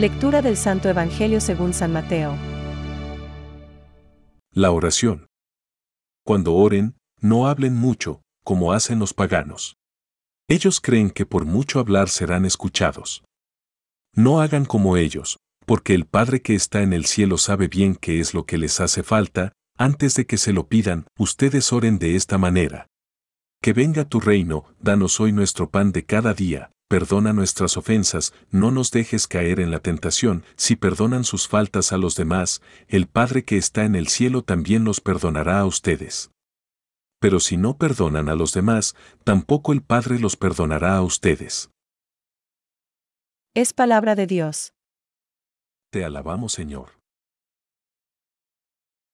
Lectura del Santo Evangelio según San Mateo. La oración. Cuando oren, no hablen mucho, como hacen los paganos. Ellos creen que por mucho hablar serán escuchados. No hagan como ellos, porque el Padre que está en el cielo sabe bien qué es lo que les hace falta, antes de que se lo pidan, ustedes oren de esta manera. Que venga tu reino, danos hoy nuestro pan de cada día, perdona nuestras ofensas, no nos dejes caer en la tentación, si perdonan sus faltas a los demás, el Padre que está en el cielo también los perdonará a ustedes. Pero si no perdonan a los demás, tampoco el Padre los perdonará a ustedes. Es palabra de Dios. Te alabamos Señor.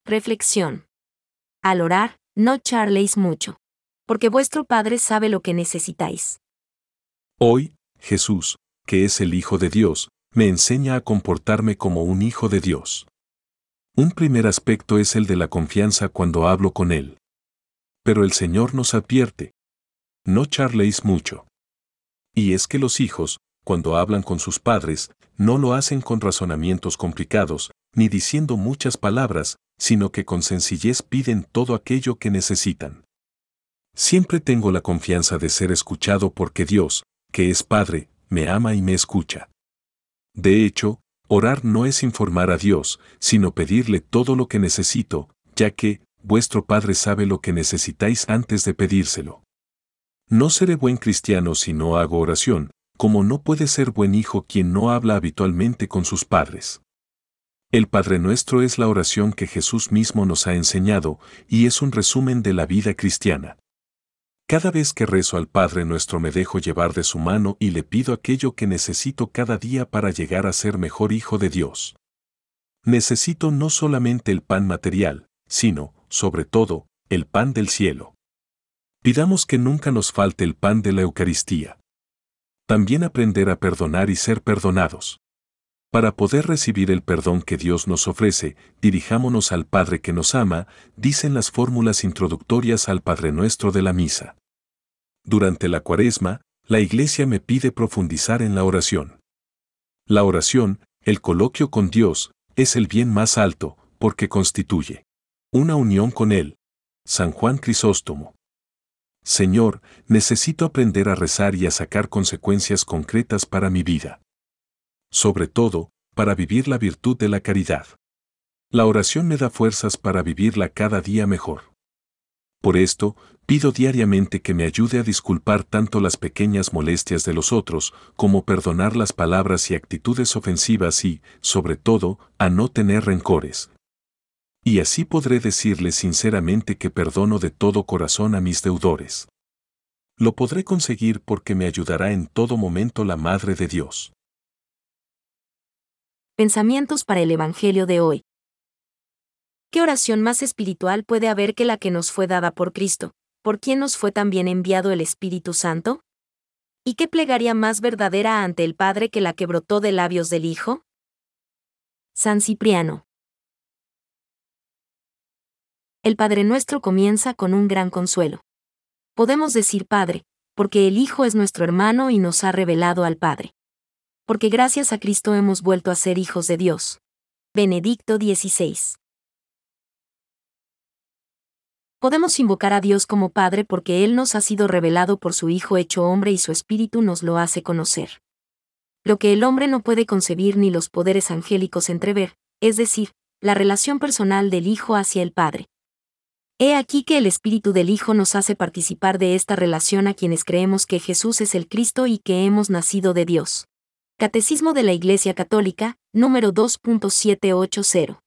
Reflexión. Al orar, no charléis mucho. Porque vuestro Padre sabe lo que necesitáis. Hoy, Jesús, que es el Hijo de Dios, me enseña a comportarme como un Hijo de Dios. Un primer aspecto es el de la confianza cuando hablo con Él. Pero el Señor nos advierte. No charléis mucho. Y es que los hijos, cuando hablan con sus padres, no lo hacen con razonamientos complicados, ni diciendo muchas palabras, sino que con sencillez piden todo aquello que necesitan. Siempre tengo la confianza de ser escuchado porque Dios, que es Padre, me ama y me escucha. De hecho, orar no es informar a Dios, sino pedirle todo lo que necesito, ya que, vuestro Padre sabe lo que necesitáis antes de pedírselo. No seré buen cristiano si no hago oración, como no puede ser buen hijo quien no habla habitualmente con sus padres. El Padre Nuestro es la oración que Jesús mismo nos ha enseñado y es un resumen de la vida cristiana. Cada vez que rezo al Padre nuestro me dejo llevar de su mano y le pido aquello que necesito cada día para llegar a ser mejor hijo de Dios. Necesito no solamente el pan material, sino, sobre todo, el pan del cielo. Pidamos que nunca nos falte el pan de la Eucaristía. También aprender a perdonar y ser perdonados. Para poder recibir el perdón que Dios nos ofrece, dirijámonos al Padre que nos ama, dicen las fórmulas introductorias al Padre Nuestro de la Misa. Durante la cuaresma, la Iglesia me pide profundizar en la oración. La oración, el coloquio con Dios, es el bien más alto, porque constituye una unión con Él. San Juan Crisóstomo. Señor, necesito aprender a rezar y a sacar consecuencias concretas para mi vida sobre todo, para vivir la virtud de la caridad. La oración me da fuerzas para vivirla cada día mejor. Por esto, pido diariamente que me ayude a disculpar tanto las pequeñas molestias de los otros, como perdonar las palabras y actitudes ofensivas y, sobre todo, a no tener rencores. Y así podré decirle sinceramente que perdono de todo corazón a mis deudores. Lo podré conseguir porque me ayudará en todo momento la Madre de Dios. Pensamientos para el Evangelio de hoy. ¿Qué oración más espiritual puede haber que la que nos fue dada por Cristo, por quien nos fue también enviado el Espíritu Santo? ¿Y qué plegaria más verdadera ante el Padre que la que brotó de labios del Hijo? San Cipriano. El Padre nuestro comienza con un gran consuelo. Podemos decir Padre, porque el Hijo es nuestro hermano y nos ha revelado al Padre porque gracias a Cristo hemos vuelto a ser hijos de Dios. Benedicto XVI. Podemos invocar a Dios como Padre porque Él nos ha sido revelado por su Hijo hecho hombre y su Espíritu nos lo hace conocer. Lo que el hombre no puede concebir ni los poderes angélicos entrever, es decir, la relación personal del Hijo hacia el Padre. He aquí que el Espíritu del Hijo nos hace participar de esta relación a quienes creemos que Jesús es el Cristo y que hemos nacido de Dios. Catecismo de la Iglesia Católica, número 2.780.